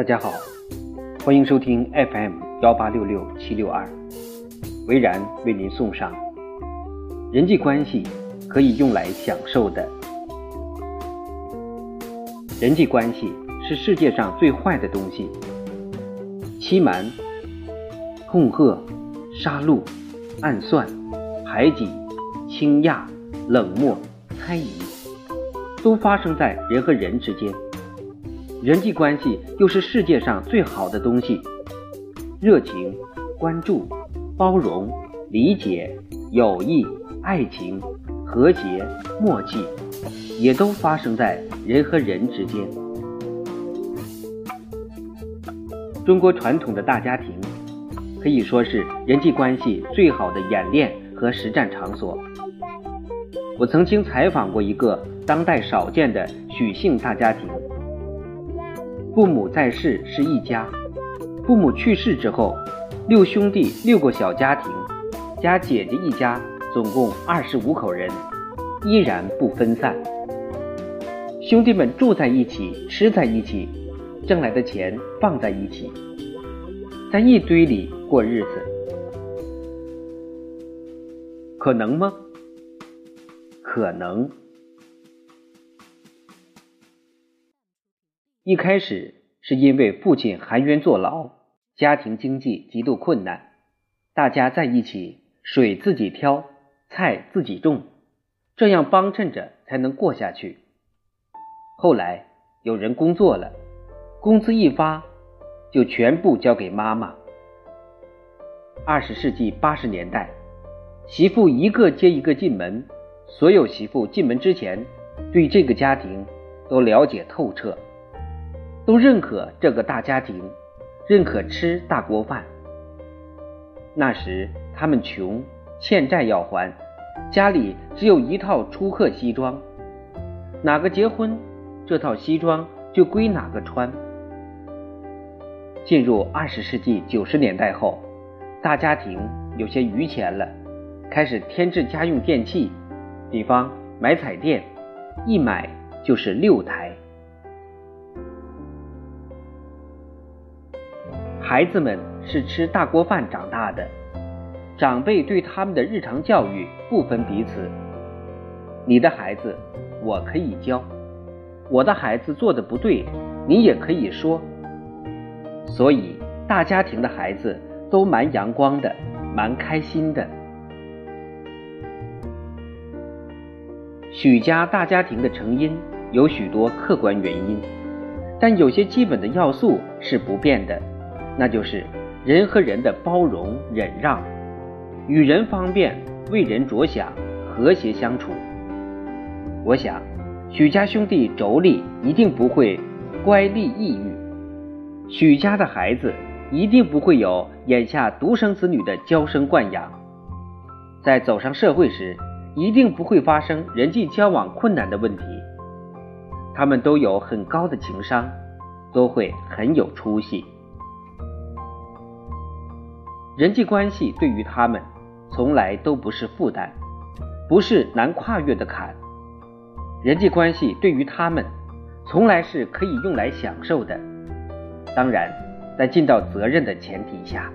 大家好，欢迎收听 FM 幺八六六七六二，维然为您送上人际关系可以用来享受的。人际关系是世界上最坏的东西，欺瞒、恐吓、杀戮、暗算、排挤、倾轧、冷漠、猜疑，都发生在人和人之间。人际关系又是世界上最好的东西，热情、关注、包容、理解、友谊、爱情、和谐、默契，也都发生在人和人之间。中国传统的大家庭可以说是人际关系最好的演练和实战场所。我曾经采访过一个当代少见的许姓大家庭。父母在世是一家，父母去世之后，六兄弟六个小家庭，加姐姐一家，总共二十五口人，依然不分散。兄弟们住在一起，吃在一起，挣来的钱放在一起，在一堆里过日子，可能吗？可能。一开始是因为父亲含冤坐牢，家庭经济极度困难，大家在一起，水自己挑，菜自己种，这样帮衬着才能过下去。后来有人工作了，工资一发，就全部交给妈妈。二十世纪八十年代，媳妇一个接一个进门，所有媳妇进门之前，对这个家庭都了解透彻。都认可这个大家庭，认可吃大锅饭。那时他们穷，欠债要还，家里只有一套出客西装，哪个结婚，这套西装就归哪个穿。进入二十世纪九十年代后，大家庭有些余钱了，开始添置家用电器，比方买彩电，一买就是六台。孩子们是吃大锅饭长大的，长辈对他们的日常教育不分彼此。你的孩子我可以教，我的孩子做的不对，你也可以说。所以大家庭的孩子都蛮阳光的，蛮开心的。许家大家庭的成因有许多客观原因，但有些基本的要素是不变的。那就是人和人的包容忍让，与人方便，为人着想，和谐相处。我想，许家兄弟妯娌一定不会乖戾抑郁，许家的孩子一定不会有眼下独生子女的娇生惯养，在走上社会时，一定不会发生人际交往困难的问题。他们都有很高的情商，都会很有出息。人际关系对于他们，从来都不是负担，不是难跨越的坎。人际关系对于他们，从来是可以用来享受的。当然，在尽到责任的前提下。